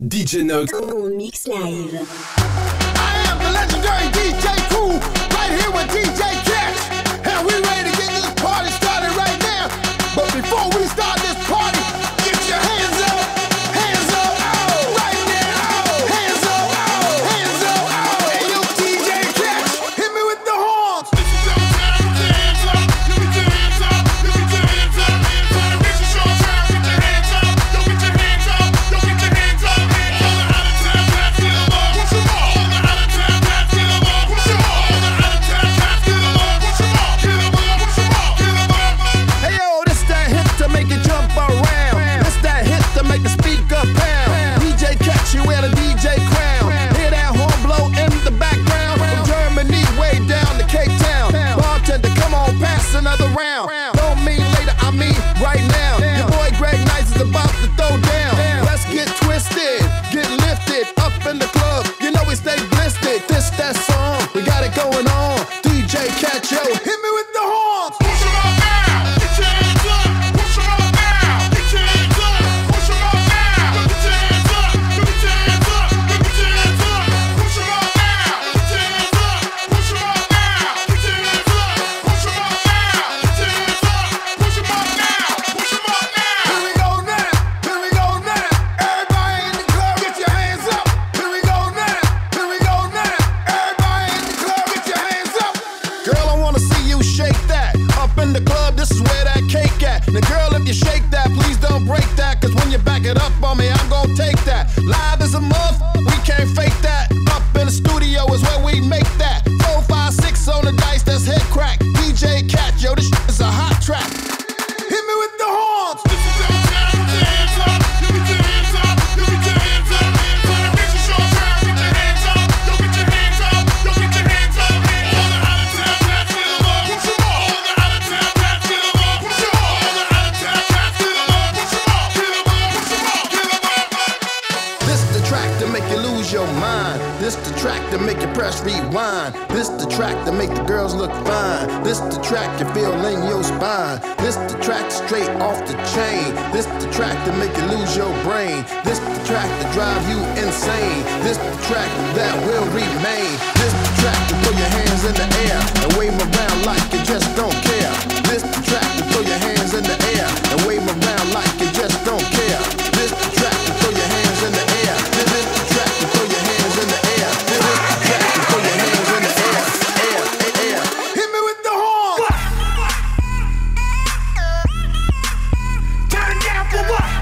DJ Nox. Mix live. I am the legendary DJ Cool, right here with DJ 我不管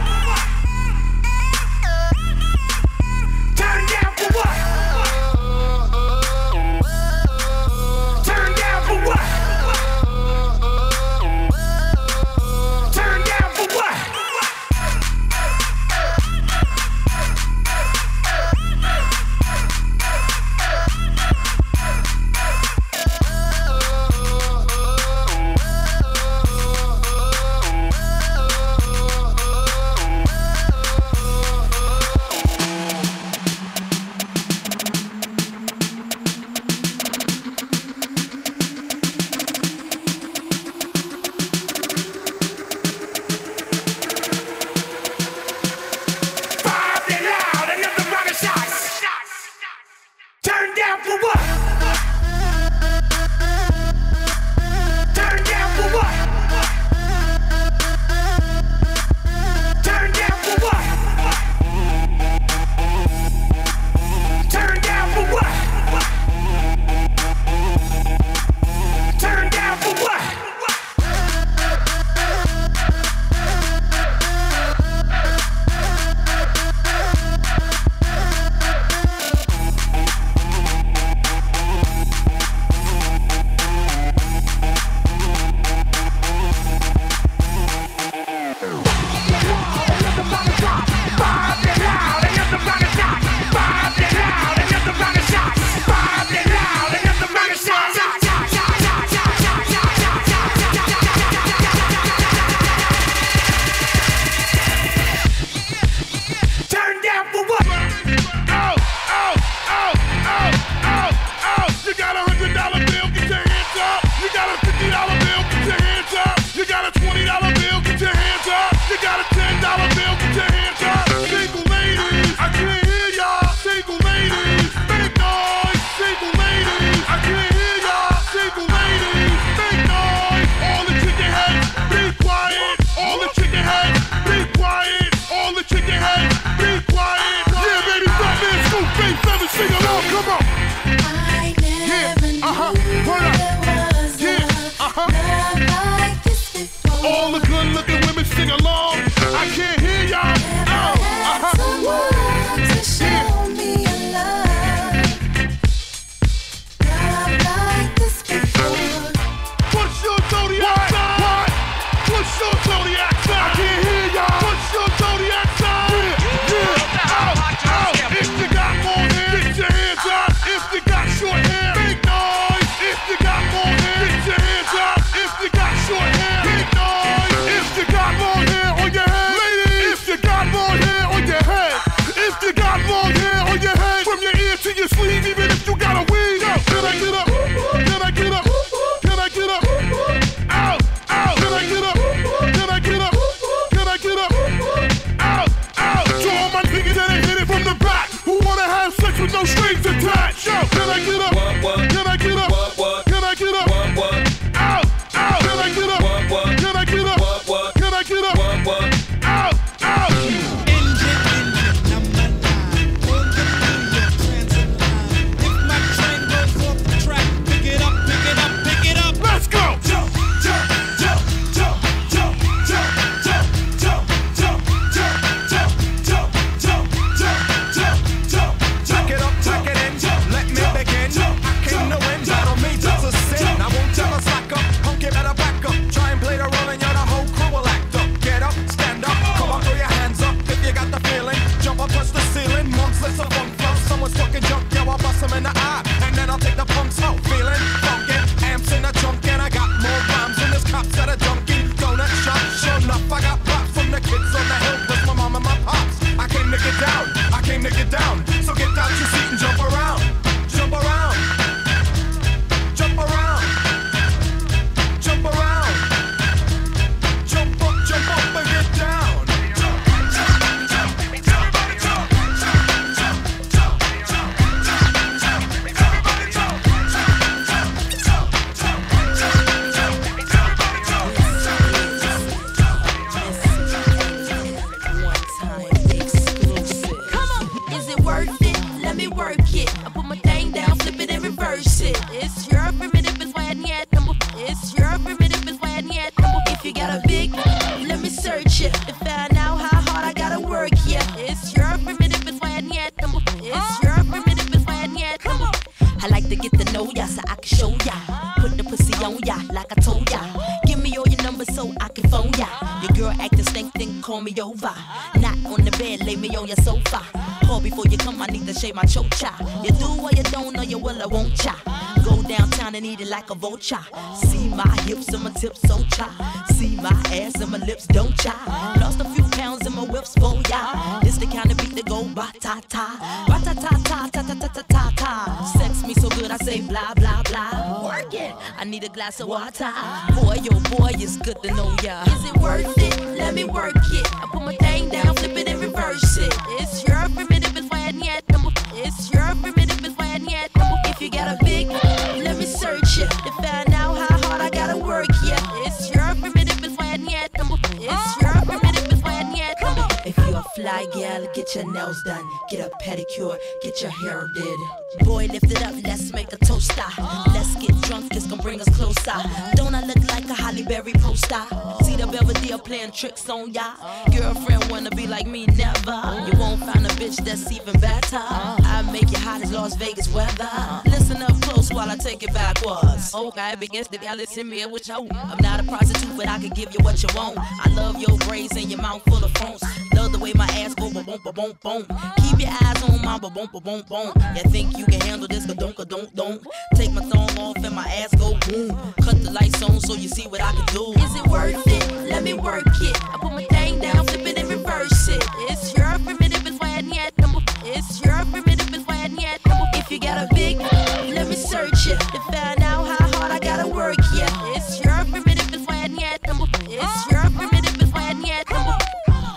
vulture. See my hips and my tips so cha. See my ass and my lips don't cha. Lost a few pounds in my whips for ya. This the kind of beat that go ba ta ta, ba ta ta ta ta ta ta ta ta ta. Sex me so good I say blah blah blah. Work it. I need a glass of water. Boy, yo boy, it's good to know ya. Is it worth it? Let me work it. I put my thing down, flip it and reverse it. Get your nails done, get a pedicure, get your hair did. Boy, lift it up, let's make a toaster. Let's get drunk, it's gonna bring us closer. Don't I look like a Halle Berry poster? See the Belvedere playing tricks on ya. Girlfriend wanna be like me, never. You won't find a bitch that's even better. I make you hot as Las Vegas weather. Listen up close while I take it backwards. Oh, Okay, begins to listen me with you. I'm not a prostitute, but I can give you what you want. I love your braids and your mouth full of phones. Love the way my ass go boom boom boom boom. Keep your eyes on my boom boom boom boom. You think you can handle this? Ka don't ka don't don't. Take my thong off and my ass go boom. Cut the lights on so you see what I can do. Is it worth it? Let me work it. I put my thing down, flip it and reverse it. It's your primitive, it's why I need number. It's your primitive, it's why I need number. If you got a big, let me search it to find out how hard I gotta work. Yeah, it's your primitive, it's why I need number. It's your primitive, it's why I need number.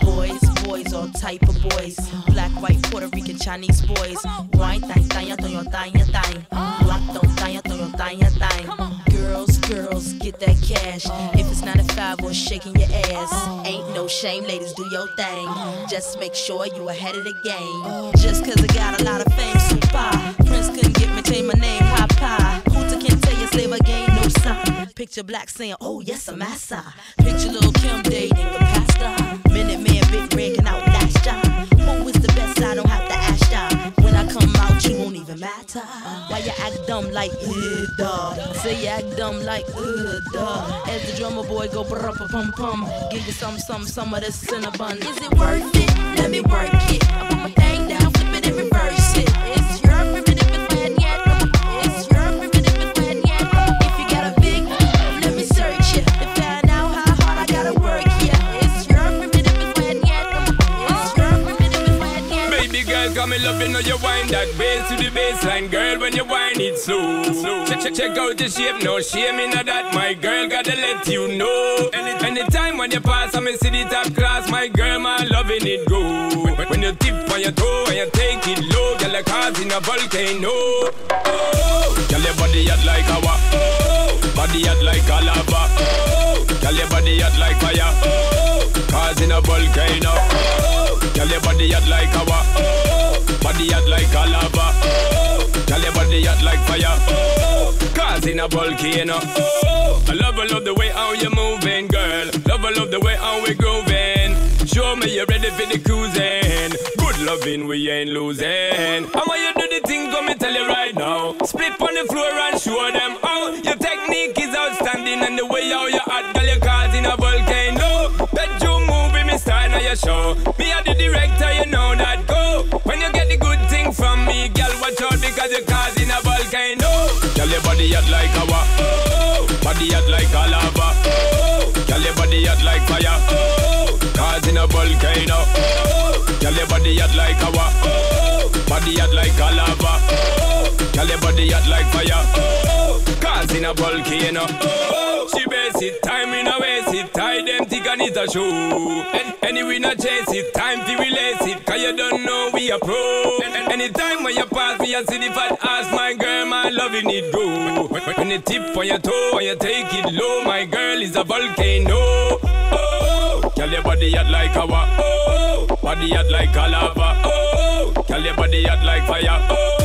Boys, boys, all type of boys. Black, white, Puerto Rican, Chinese boys. Wine, thang, thang, thang, thang, thang. Black, don't, thang, thang, thang, thang. Girls, girls, get that cash. If it's 95 or shaking your ass, oh. ain't no shame, ladies, do your thing. Uh-huh. Just make sure you ahead of the game. Just cause I got a lot of fame, super. Prince couldn't get me, change my name, Papa. Hooter can't tell you, slave again, no sign. Picture black saying, oh yes, I'm massa. Picture Lil' Kim dating the pastor. Minute man, big red can outlast ya. Who is the best? I don't have matter. Why you act dumb like, uh, duh? Say you act dumb like, uh, duh. As the drummer boy go brr pum pum. Give you some, some, some of this cinnamon. Is it worth it? Let me work it. I put my thing down, flip it and reverse come in you know you wind that bass to the baseline, girl. When you wind it slow, slow. Check, check, check out the shape, no shame in that, my girl. Gotta let you know. Any, anytime when you pass, I'm see the top class, my girl, my loving it go. When, when, you tip on your toe and you take it low, girl, like causing a volcano. Oh, girl, your body hot like lava. Oh, body hot like a lava. Oh, girl, your body hot like fire. Oh, causing a volcano. Oh, girl, your body hot like lava. Oh, body hot like a lava. Oh, girl, your body hot like fire. Oh, causing a volcano. Oh, I love, I love the way how you moving, girl. Love, I love the way how we grooving. Show me you're ready for the cruising. Good loving, we ain't losing. And when you do the thing, come me tell you right now. Split on the floor and show them how your technique is outstanding and the way how you hot, girl, you causing a volcano. Move with me style now your show. Me are the director, you know that your body hot like lava. Oh, body hot like a lava. Oh, girl, your body hot like fire. Oh, causing a volcano. Oh, girl, your body hot like lava. Oh, body hot like a lava. Oh, girl, your body hot like fire. Oh, causing a volcano. Oh, she base it, time in a waste it, tie them thick and it a show. And anyway, not chase it, time to release it, cause you don't know we a pro. And, and anytime when you pass me, I see the fat ass, my girl, my loving it go. When, when, when you tip on your toe and you take it low, my girl is a volcano. Oh, girl, your body hot like lava. Oh, body hot like a lava. Oh, Girl, your body hot like fire. Oh,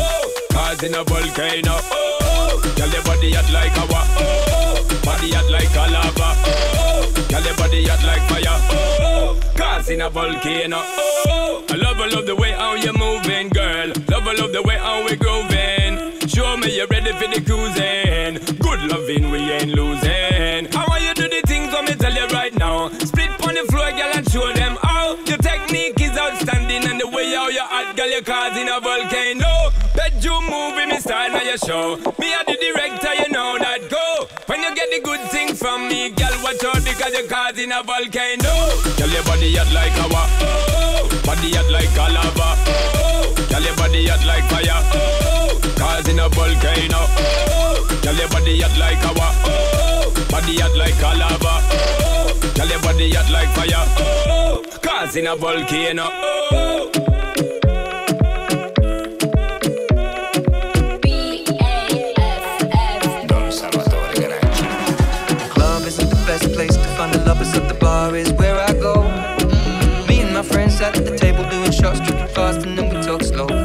causing a volcano. Oh, girl, your body hot like lava. Oh, body hot like a lava. Oh, girl, your body hot like fire. Oh, causing a volcano. Oh, I love, I love the way how you're moving, girl. Love, I love the way how we're grooving. Show me you're ready for the cruising. Good loving, we ain't losing. Girl, you're causing a volcano. Bedroom movie, me style now your show. Me are the director, you know that go. When you get the good thing from me, girl, watch out because you're causing a volcano. Girl, your body hot like lava. Oh, body hot like a lava. Oh, girl, your body hot like fire. Oh, causing a volcano. Oh, girl, your body hot like lava. Oh, body hot like a lava. Oh, girl, your body hot like fire. Oh, causing a volcano. Oh. At the table doing shots, tripping fast, and then we talk slow.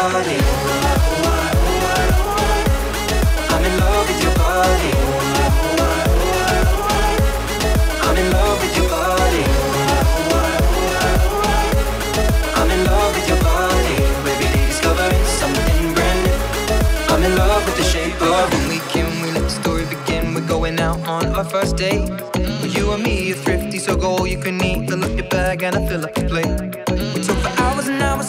Body. I'm in love with your body. I'm in love with your body. I'm in love with your body. Every day discovering something brand new. I'm in love with the shape of when we can. We let the story begin. We're going out on our first date. You and me are thrifty, so go all you can eat. Fill up your bag and I fill up your plate.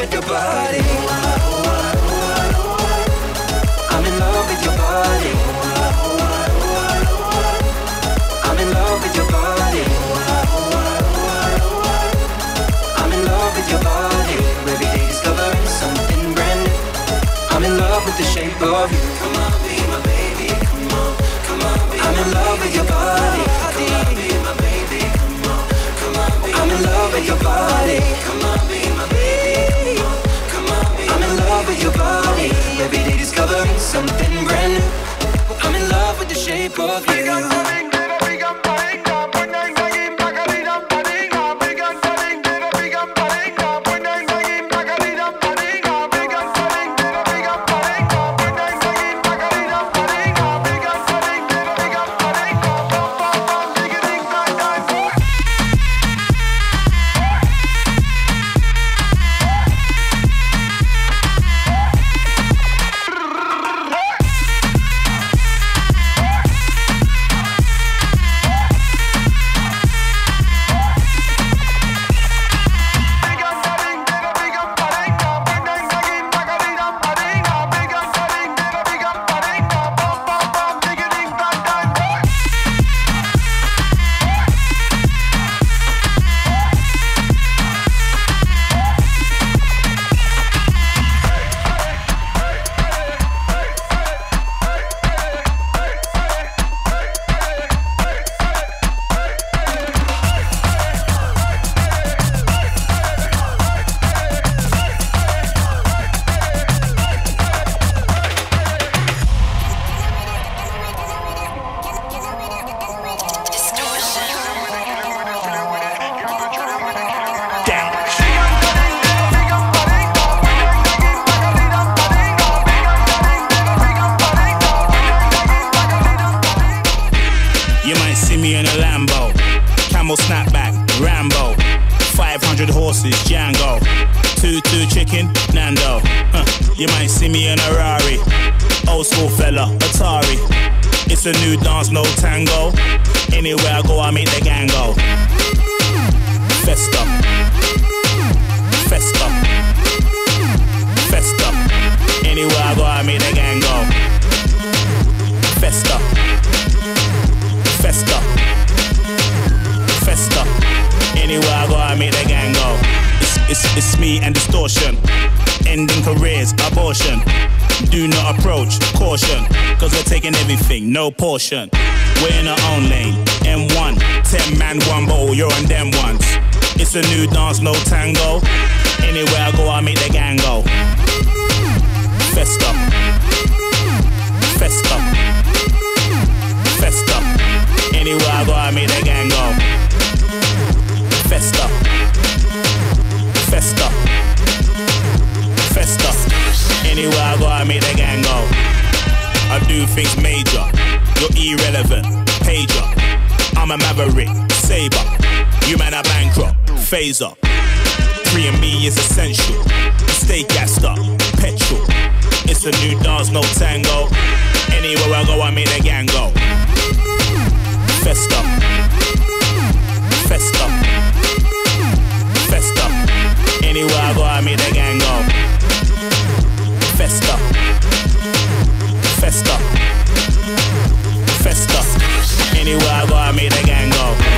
With your body. With Festa. Festa. Festa. Anywhere I go, I make the gang go. It's, it's, it's me and distortion. Ending careers, abortion. Do not approach, caution. Cause we're taking everything, no portion. We're in our own lane. M1, 10 man, one bowl, you're on them ones. It's a new dance, no tango. Anywhere I go, I make the gang go. Festa. Festa. Anywhere I go, I make the gang go. Festa. Festa. Festa. Anywhere I go, I make the gang go. I do things major. You're irrelevant. Pager. I'm a maverick. Saber. You man are bankrupt. Phaser. Free and me is essential. Stay gassed up. Petrol. It's a new dance, no tango. Anywhere I go, I make the gang go. Festa. Festa. Festa. Anywhere I go, I make the gang go. Festa. Festa. Festa. Anywhere I go, I make the gang go.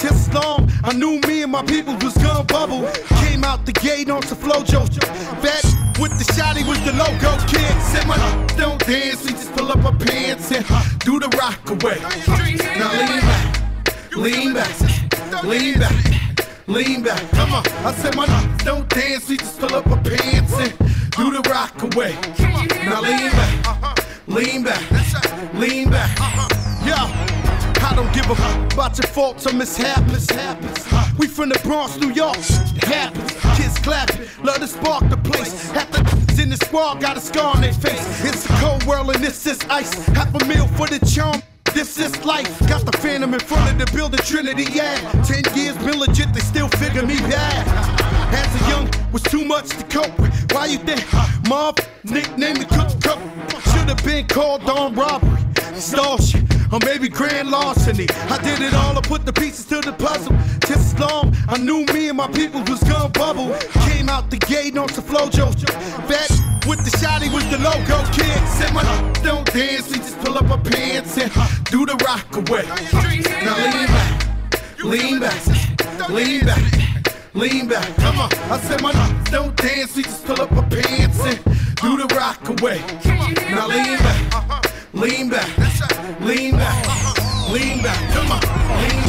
Just long, I knew me and my people was gonna bubble. Came out the gate on some Flo-Jo. Fat with the shotty was the logo kid. Said my don't dance, we just pull up our pants and do the rock away. Now lean back, lean back, lean back, lean back. Come on, I said my don't dance, we just pull up our pants and do the rock away. Now lean back, lean back, lean back. Yeah. I don't give a fuck about your faults or mishaps. We from the Bronx, New York. Happens. Kids clapping, love to spark the place. Half the in the squad got a scar on their face. It's a cold world and this is ice. Half a meal for the charm. This is life. Got the phantom in front of the building, Trinity, yeah. Ten years been legit, they still figure me bad. As a young, was too much to cope with. Why you think? Mob, nickname the cook cook. Should've been called on robbery. Stall shit, or maybe grand larceny. I did it all, I put the pieces to the puzzle. Just long, I knew me and my people was gonna bubble. Came out the gate on some Flo-Jo. Fat with the shotty was the logo kid. Said my don't dance, we just pull up our pants and do the rock away. Now lean back, lean back, lean back, lean back. Come on, I said my don't dance, we just pull up our pants and do the rock away. Now lean back, lean back, lean back, uh-huh. lean back. Come on, lean back.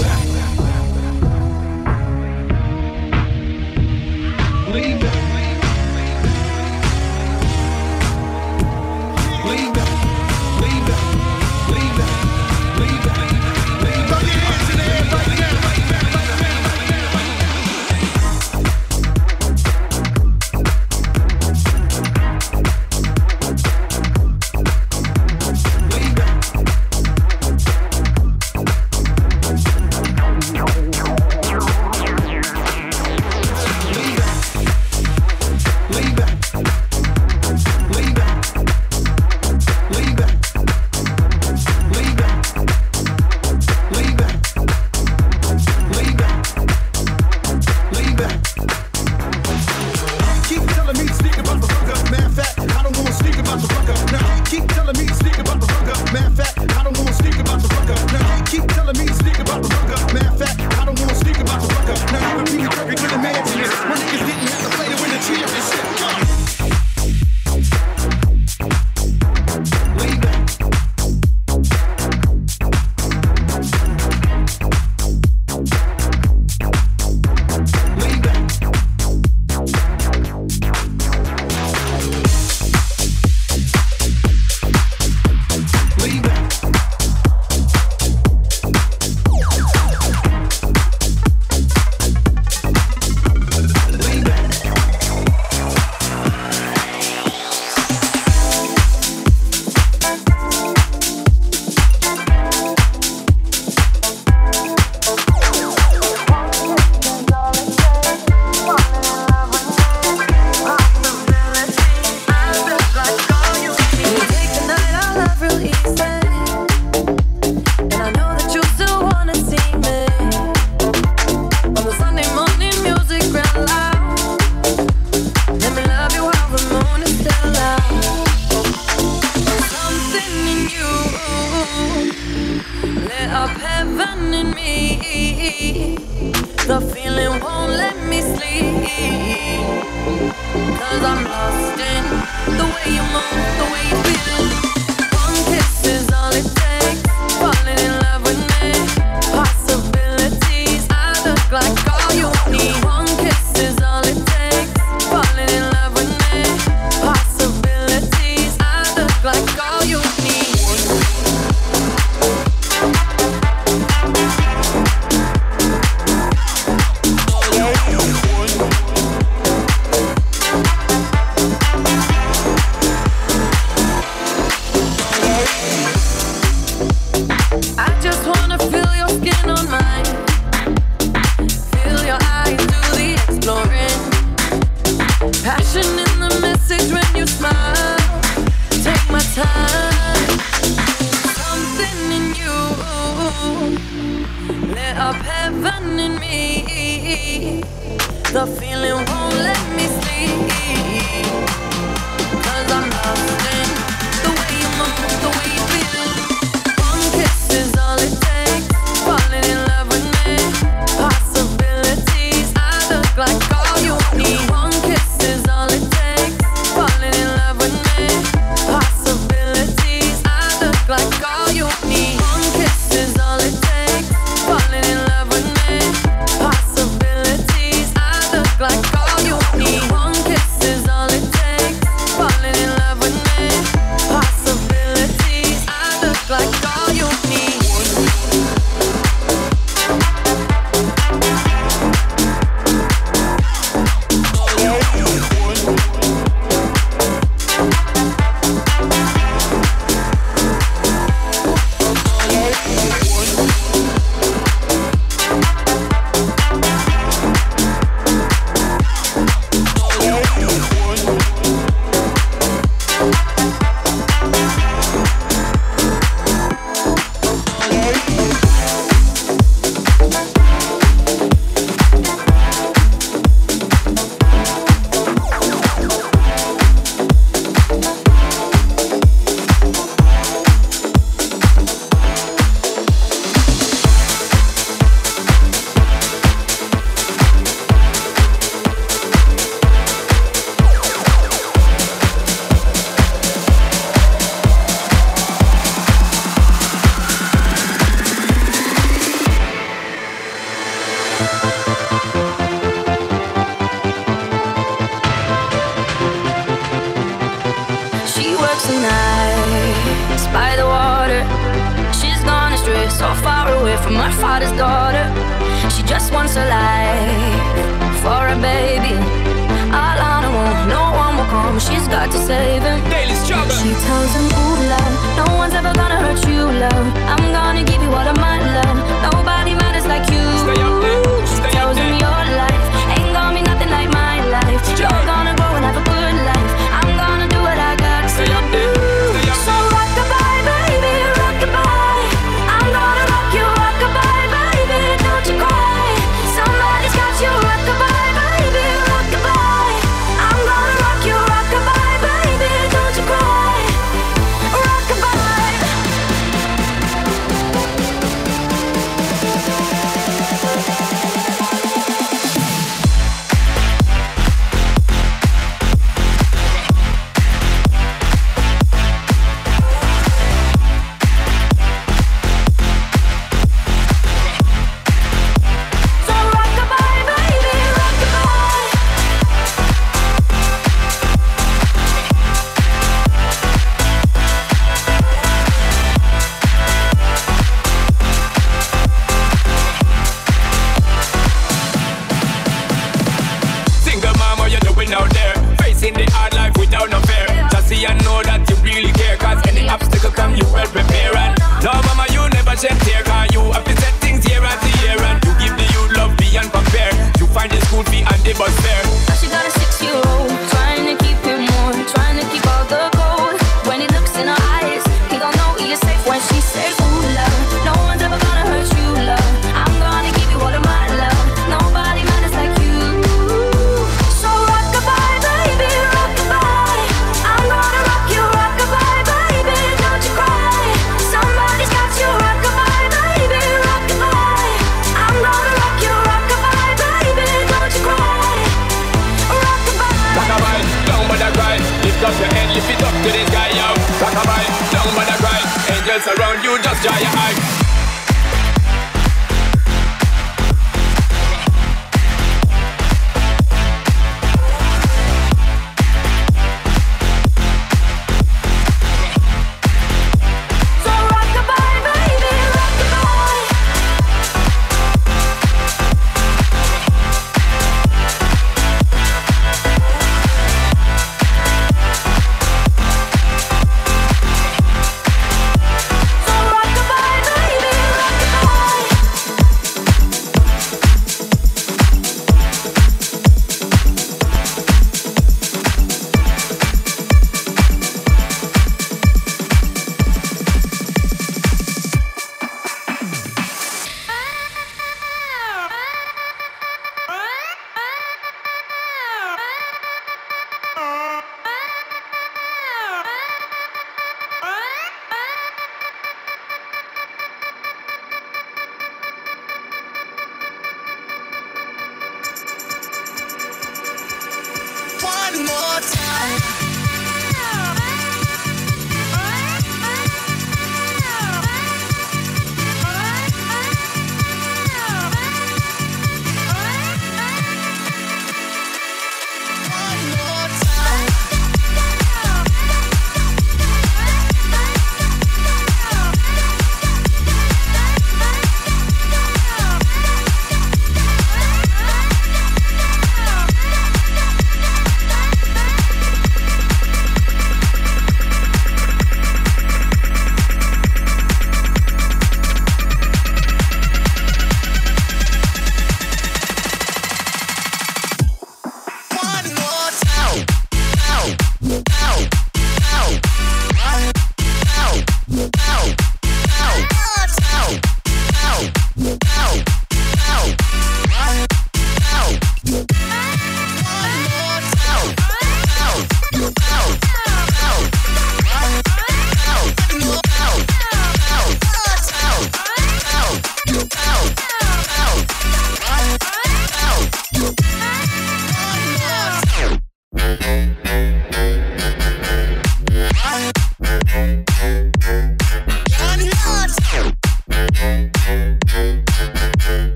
Around you,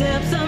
steps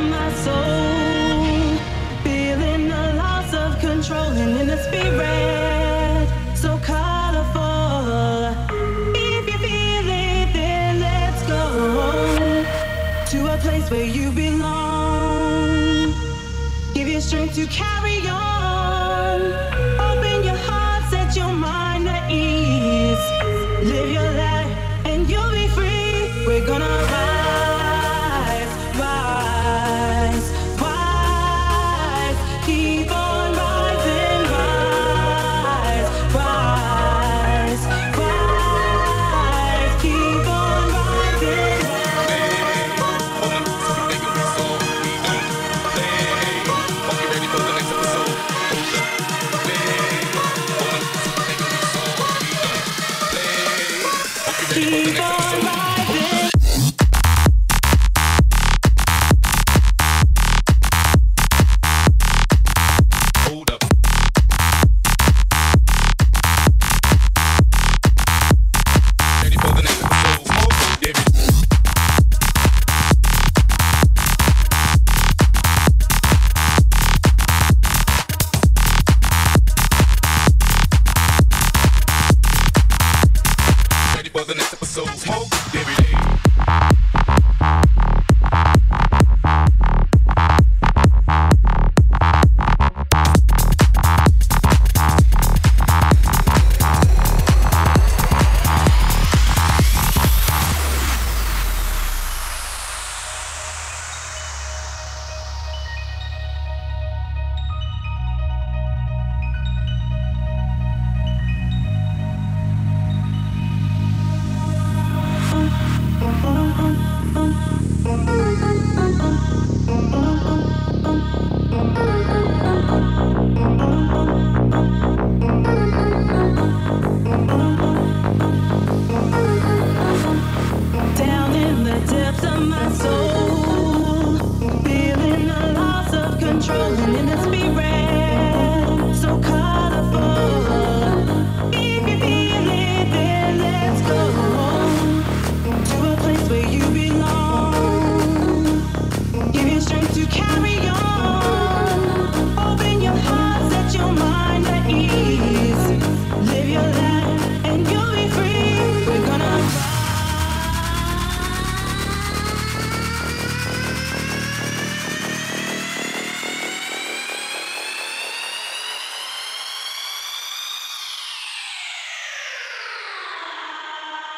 sip of soul smoke every day.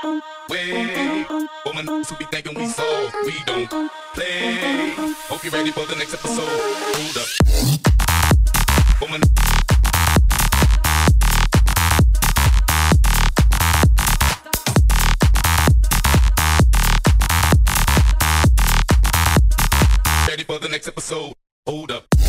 Wait, Woman who be thinking we soft, we don't play. Hope you're ready for the next episode. Hold up, woman. Ready for the next episode. Hold up.